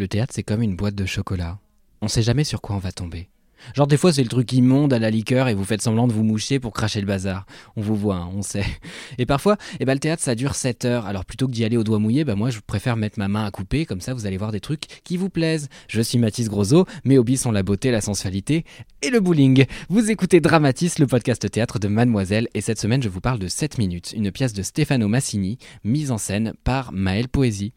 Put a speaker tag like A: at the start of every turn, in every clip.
A: Le théâtre, c'est comme une boîte de chocolat. On sait jamais sur quoi on va tomber. Genre des fois c'est le truc immonde à la liqueur et vous faites semblant de vous moucher pour cracher le bazar. On vous voit, hein, on sait. Et parfois, eh ben, le théâtre ça dure 7 heures, alors plutôt que d'y aller au doigt mouillé, bah moi je préfère mettre ma main à couper, comme ça vous allez voir des trucs qui vous plaisent. Je suis Mathis Grosot, mes hobbies sont la beauté, la sensualité et le bowling. Vous écoutez Dramatis, le podcast théâtre de Mademoiselle, et cette semaine je vous parle de 7 minutes, une pièce de Stefano Massini, mise en scène par Maël Poésie.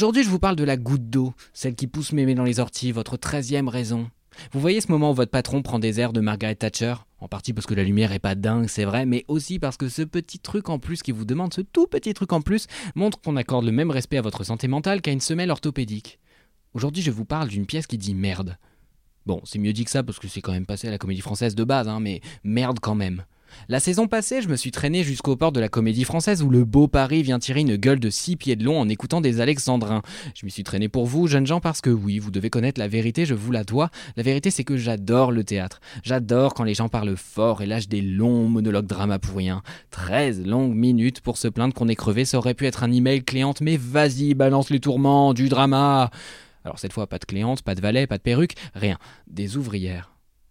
A: Aujourd'hui, je vous parle de la goutte d'eau, celle qui pousse mémé dans les orties, votre treizième raison. Vous voyez ce moment où votre patron prend des airs de Margaret Thatcher? En partie parce que la lumière est pas dingue, c'est vrai, mais aussi parce que ce petit truc en plus qui vous demande, ce tout petit truc en plus, montre qu'on accorde le même respect à votre santé mentale qu'à une semelle orthopédique. Aujourd'hui, je vous parle d'une pièce qui dit merde. Bon, c'est mieux dit que ça parce que c'est quand même passé à la comédie française de base, hein, mais merde quand même. La saison passée, je me suis traîné jusqu'au port de la comédie française où le beau Paris vient tirer une gueule de six pieds de long en écoutant des alexandrins. Je m'y suis traîné pour vous, jeunes gens, parce que oui, vous devez connaître la vérité, je vous la dois. La vérité, c'est que j'adore le théâtre. J'adore quand les gens parlent fort et lâchent des longs monologues drama pour rien. 13 longues minutes pour se plaindre qu'on est crevé, ça aurait pu être un email cléante, mais vas-y, balance les tourments, du drama. Alors cette fois, pas de cléante, pas de valet, pas de perruque, rien. Des ouvrières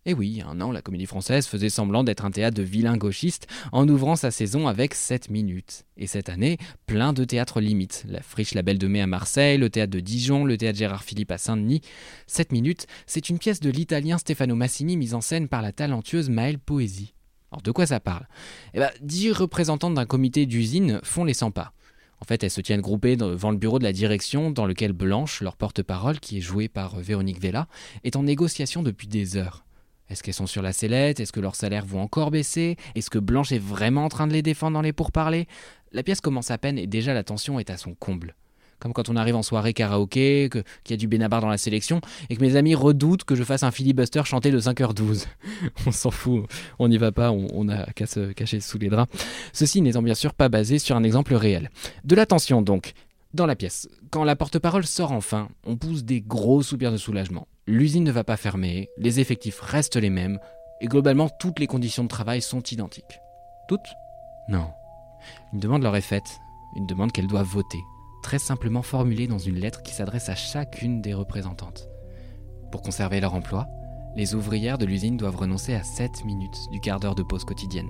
A: et eh oui, un an, la comédie française faisait semblant d'être un théâtre de vilains gauchistes en ouvrant sa saison avec 7 minutes. Et cette année, plein de théâtres limites. La Friche La Belle de Mai à Marseille, le théâtre de Dijon, le théâtre Gérard Philippe à Saint-Denis. 7 minutes, c'est une pièce de l'italien Stefano Massini mise en scène par la talentueuse Maëlle Poésie. Alors de quoi ça parle? Eh bien, dix représentantes d'un comité d'usine font les 100 pas. En fait, elles se tiennent groupées devant le bureau de la direction dans lequel Blanche, leur porte-parole, qui est jouée par Véronique Vella, est en négociation depuis des heures. Est-ce qu'elles sont sur la sellette? Est-ce que leurs salaires vont encore baisser? Est-ce que Blanche est vraiment en train de les défendre dans les pourparlers? La pièce commence à peine et déjà la tension est à son comble. Comme quand on arrive en soirée karaoké, qu'il y a du Benabar dans la sélection, et que mes amis redoutent que je fasse un filibuster chanté de 5h12. on s'en fout, on n'y va pas, on, a qu'à se cacher sous les draps. Ceci n'étant bien sûr pas basé sur un exemple réel. De la tension donc, dans la pièce. Quand la porte-parole sort enfin, on pousse des gros soupirs de soulagement l'usine ne va pas fermer, les effectifs restent les mêmes, et globalement toutes les conditions de travail sont identiques. Toutes? Non. Une demande leur est faite, une demande qu'elles doivent voter, très simplement formulée dans une lettre qui s'adresse à chacune des représentantes. Pour conserver leur emploi, les ouvrières de l'usine doivent renoncer à 7 minutes du quart d'heure de pause quotidienne.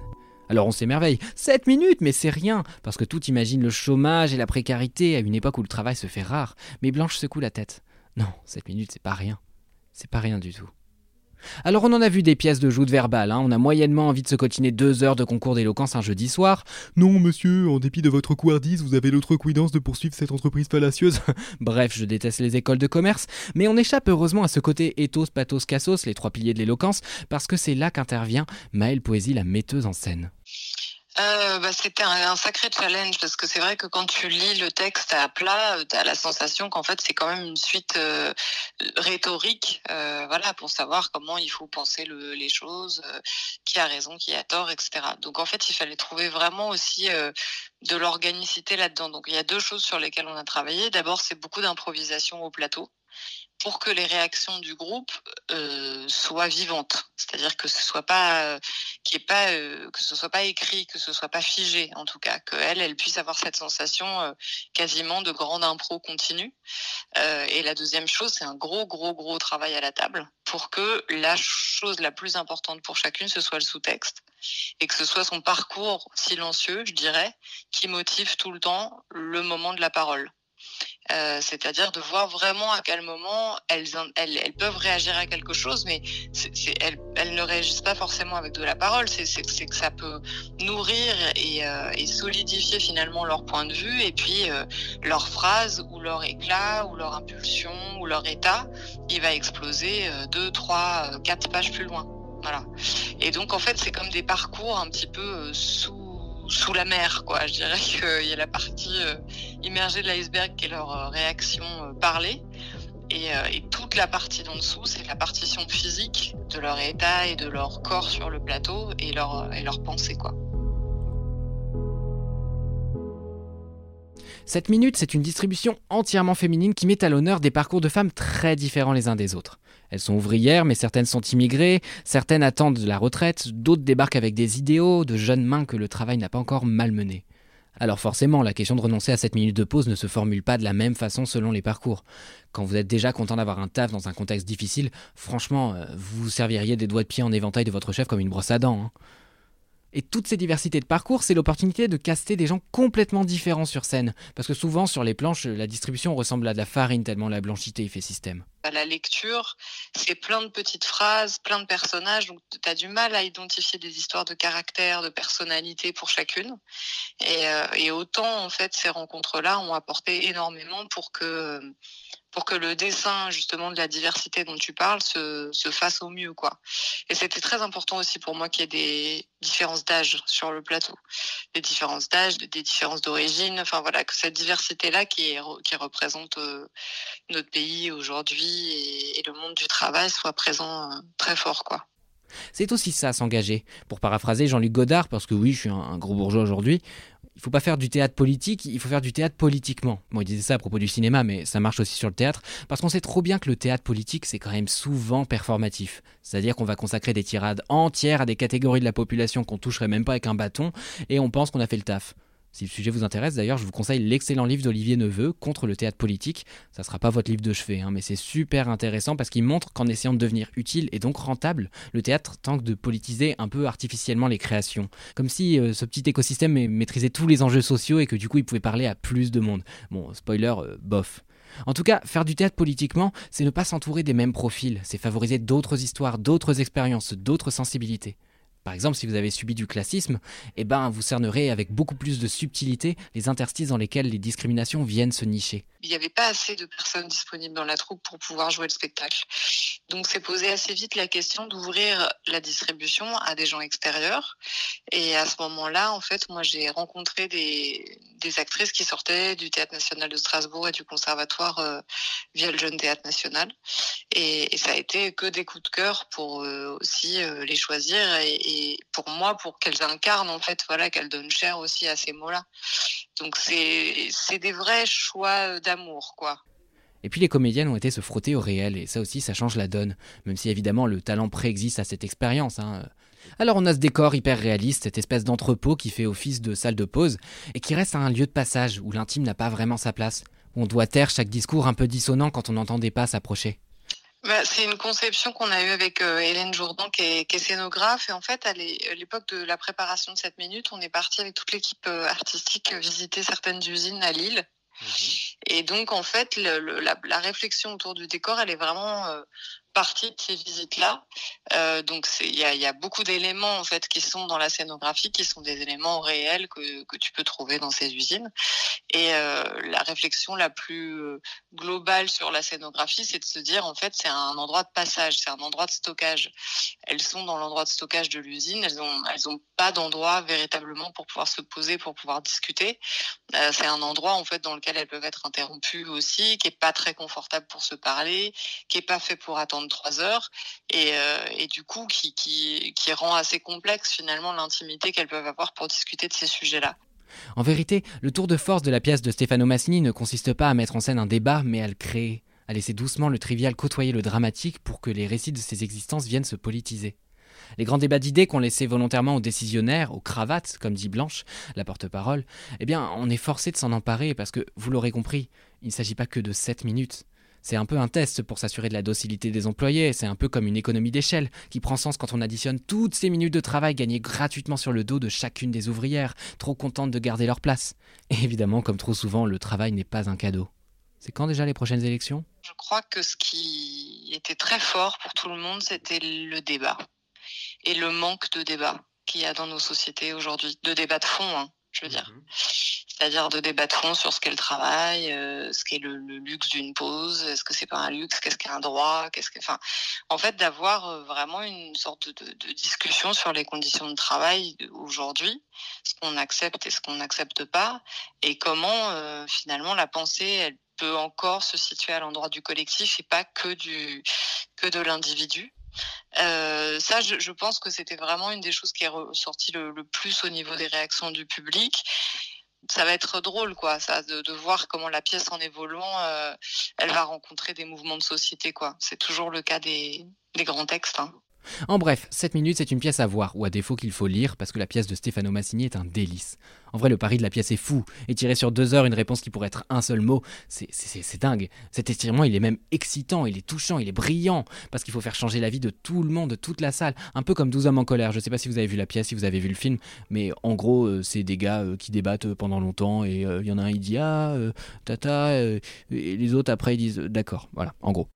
A: Alors on s'émerveille, 7 minutes, mais c'est rien, parce que tout imagine le chômage et la précarité à une époque où le travail se fait rare. Mais Blanche secoue la tête. Non, 7 minutes, c'est pas rien. C'est pas rien du tout. Alors on en a vu des pièces de joute verbale, hein. on a moyennement envie de se cotiner deux heures de concours d'éloquence un jeudi soir.
B: Non monsieur, en dépit de votre couardise, vous avez l'autre cuidance de poursuivre cette entreprise fallacieuse.
A: Bref, je déteste les écoles de commerce, mais on échappe heureusement à ce côté ethos, pathos, cassos, les trois piliers de l'éloquence, parce que c'est là qu'intervient Maëlle Poésie, la metteuse en scène.
C: Euh, bah, c'était un, sacré challenge parce que c'est vrai que quand tu lis le texte à plat, euh, tu as la sensation qu'en fait c'est quand même une suite euh, rhétorique, voilà, pour savoir comment il faut penser les choses, qui a raison, qui a tort, etc. Donc en fait, il fallait trouver vraiment aussi de l'organicité là-dedans. Donc il y a deux choses sur lesquelles on a travaillé. D'abord, c'est beaucoup d'improvisation au plateau pour que les réactions du groupe soient vivantes. C'est-à-dire que ce soit pas qui est pas que ce soit pas écrit, que ce soit pas figé en tout cas, qu'elle elle puisse avoir cette sensation quasiment de grande impro continue. et la deuxième chose, c'est un gros gros gros travail à la table pour que la chose la plus importante pour chacune ce soit le sous-texte et que ce soit son parcours silencieux, je dirais, qui motive tout le temps le moment de la parole. Euh, c'est-à-dire de voir vraiment à quel moment elles, elles, peuvent réagir à quelque chose, mais elles, ne réagissent pas forcément avec de la parole, c'est que ça peut nourrir euh, et, solidifier finalement leur point de vue, et puis euh, leur phrase ou leur éclat ou leur impulsion ou leur état, il va exploser deux, trois, quatre pages plus loin. Voilà. Et donc en fait, c'est comme des parcours un petit peu sous sous la mer, quoi. Je dirais qu'il y a la partie euh, immergée de l'iceberg qui est leur euh, réaction euh, parlée. Et, toute la partie d'en dessous, c'est la partition physique de leur état et de leur corps sur le plateau et leur, et leur pensée, quoi.
A: Cette minute, c'est une distribution entièrement féminine qui met à l'honneur des parcours de femmes très différents les uns des autres. Elles sont ouvrières, mais certaines sont immigrées, certaines attendent la retraite, d'autres débarquent avec des idéaux, de jeunes mains que le travail n'a pas encore malmenés. Alors forcément, la question de renoncer à cette minute de pause ne se formule pas de la même façon selon les parcours. Quand vous êtes déjà content d'avoir un taf dans un contexte difficile, franchement, euh, vous vous serviriez des doigts de pied en éventail de votre chef comme une brosse à dents. Hein. Et toutes ces diversités de parcours, c'est l'opportunité de caster des gens complètement différents sur scène. Parce que souvent, sur les planches, la distribution ressemble à de la farine tellement la blanchité fait système.
C: La lecture, c'est plein de petites phrases, plein de personnages, donc tu as du mal à identifier des histoires de caractère, de personnalité pour chacune. Et, euh, et autant, en fait, ces rencontres-là ont apporté énormément pour que pour que le dessin justement de la diversité dont tu parles se, se fasse au mieux quoi. Et c'était très important aussi pour moi qu'il y ait des différences d'âge sur le plateau, des différences d'âge, des différences d'origine, enfin voilà que cette diversité là qui qui représente euh, notre pays aujourd'hui et, le monde du travail soit présent euh, très fort quoi.
A: C'est aussi ça, s'engager. Pour paraphraser Jean-Luc Godard, parce que oui, je suis un gros bourgeois aujourd'hui, il faut pas faire du théâtre politique, il faut faire du théâtre politiquement. Bon, il disait ça à propos du cinéma, mais ça marche aussi sur le théâtre, parce qu'on sait trop bien que le théâtre politique, c'est quand même souvent performatif. C'est-à-dire qu'on va consacrer des tirades entières à des catégories de la population qu'on toucherait même pas avec un bâton, et on pense qu'on a fait le taf. Si le sujet vous intéresse, d'ailleurs, je vous conseille l'excellent livre d'Olivier Neveu, Contre le théâtre politique. Ça sera pas votre livre de chevet, hein, mais c'est super intéressant parce qu'il montre qu'en essayant de devenir utile et donc rentable, le théâtre tente de politiser un peu artificiellement les créations. Comme si euh, ce petit écosystème maîtrisait tous les enjeux sociaux et que du coup il pouvait parler à plus de monde. Bon, spoiler, euh, bof. En tout cas, faire du théâtre politiquement, c'est ne pas s'entourer des mêmes profils, c'est favoriser d'autres histoires, d'autres expériences, d'autres sensibilités. Par exemple, si vous avez subi du classisme, eh ben, vous cernerez avec beaucoup plus de subtilité les interstices dans lesquels les discriminations viennent se nicher.
C: Il n'y avait pas assez de personnes disponibles dans la troupe pour pouvoir jouer le spectacle. Donc c'est posé assez vite la question d'ouvrir la distribution à des gens extérieurs. Et à ce moment-là, en fait, moi j'ai rencontré des, des, actrices qui sortaient du Théâtre national de Strasbourg et du Conservatoire euh, via le Jeune Théâtre national. Et, ça a été que des coups de cœur pour euh, aussi euh, les choisir et, pour moi, pour qu'elles incarnent en fait, voilà, qu'elles donnent cher aussi à ces mots-là. Donc c'est des vrais choix d'amour, quoi.
A: Et puis les comédiennes ont été se frotter au réel, et ça aussi, ça change la donne, même si évidemment le talent préexiste à cette expérience. Hein. Alors on a ce décor hyper réaliste, cette espèce d'entrepôt qui fait office de salle de pause, et qui reste un lieu de passage où l'intime n'a pas vraiment sa place. On doit taire chaque discours un peu dissonant quand on n'entendait pas s'approcher.
C: Bah, c'est une conception qu'on a eue avec euh, Hélène Jourdan, qui est, qui est, scénographe. Et en fait, à l'époque de la préparation de cette minute, on est parti avec toute l'équipe euh, artistique visiter certaines usines à Lille. Mmh Et donc, en fait, le, la, la, réflexion autour du décor, elle est vraiment euh, partie de ces visites-là. Euh, donc il y a, beaucoup d'éléments en fait qui sont dans la scénographie, qui sont des éléments réels que, que tu peux trouver dans ces usines. Et euh, la réflexion la plus euh, globale sur la scénographie, c'est de se dire en fait c'est un endroit de passage, c'est un endroit de stockage. Elles sont dans l'endroit de stockage de l'usine, elles ont elles ont pas d'endroit véritablement pour pouvoir se poser, pour pouvoir discuter. Euh, c'est un endroit en fait dans lequel elles peuvent être interrompues aussi, qui est pas très confortable pour se parler, qui est pas fait pour attendre trois heures et, euh, et du coup qui, rend assez complexe finalement l'intimité qu'elles peuvent avoir pour discuter de ces sujets-là.
A: En vérité, le tour de force de la pièce de Stefano Massini ne consiste pas à mettre en scène un débat, mais à le créer, à laisser doucement le trivial côtoyer le dramatique pour que les récits de ces existences viennent se politiser. Les grands débats d'idées qu'on laissait volontairement aux décisionnaires, aux cravates, comme dit Blanche, la porte-parole, eh bien, on est forcé de s'en emparer parce que, vous l'aurez compris, il ne s'agit pas que de 7 minutes. C'est un peu un test pour s'assurer de la docilité des employés, c'est un peu comme une économie d'échelle qui prend sens quand on additionne toutes ces minutes de travail gagnées gratuitement sur le dos de chacune des ouvrières, trop contentes de garder leur place. Et évidemment, comme trop souvent, le travail n'est pas un cadeau. C'est quand déjà les prochaines élections?
C: Je crois que ce qui était très fort pour tout le monde, c'était le débat. Et le manque de débat qu'il y a dans nos sociétés aujourd'hui. De débat de fond, hein, je veux dire. C'est-à-dire de débat de fond sur ce qu'est le travail, euh, ce qu'est le, luxe d'une pause, est-ce que c'est pas un luxe, qu'est-ce qu'est un droit, qu'est-ce que, enfin, en fait, d'avoir euh, vraiment une sorte de, discussion sur les conditions de travail aujourd'hui, ce qu'on accepte et ce qu'on n'accepte pas, et comment euh, finalement la pensée, elle peut encore se situer à l'endroit du collectif et pas que du que de l'individu. Euh, ça, je, je, pense que c'était vraiment une des choses qui est ressortie le, plus au niveau des réactions du public. Ça va être drôle, quoi, ça, de, de voir comment la pièce en évoluant, euh, elle va rencontrer des mouvements de société, quoi. C'est toujours le cas des, grands textes. Hein.
A: En bref, 7 minutes, c'est une pièce à voir, ou à défaut qu'il faut lire, parce que la pièce de Stefano Massini est un délice. En vrai, le pari de la pièce est fou, et tirer sur deux heures une réponse qui pourrait être un seul mot, c'est dingue. Cet étirement, il est même excitant, il est touchant, il est brillant, parce qu'il faut faire changer la vie de tout le monde, de toute la salle, un peu comme 12 hommes en colère. Je sais pas si vous avez vu la pièce, si vous avez vu le film, mais en gros, euh, c'est des gars euh, qui débattent euh, pendant longtemps, et il y en a un, il dit Ah, tata, et les autres après, ils disent D'accord, voilà, en gros.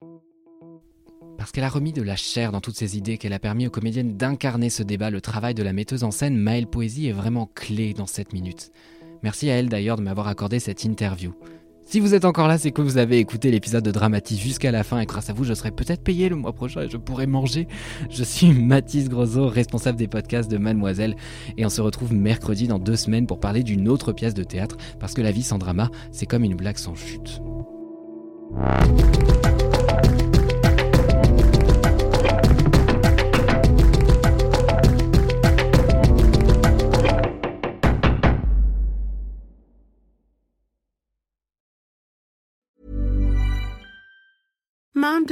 A: Parce qu'elle a remis de la chair dans toutes ces idées, qu'elle a permis aux comédiennes d'incarner ce débat, le travail de la metteuse en scène Maëlle Poésie est vraiment clé dans cette minute. Merci à elle d'ailleurs de m'avoir accordé cette interview. Si vous êtes encore là, c'est que vous avez écouté l'épisode de Dramatis jusqu'à la fin et grâce à vous, je serai peut-être payé le mois prochain et je pourrai manger. Je suis Mathis Grosot, responsable des podcasts de Mademoiselle et on se retrouve mercredi dans deux semaines pour parler d'une autre pièce de théâtre parce que la vie sans drama, c'est comme une blague sans chute.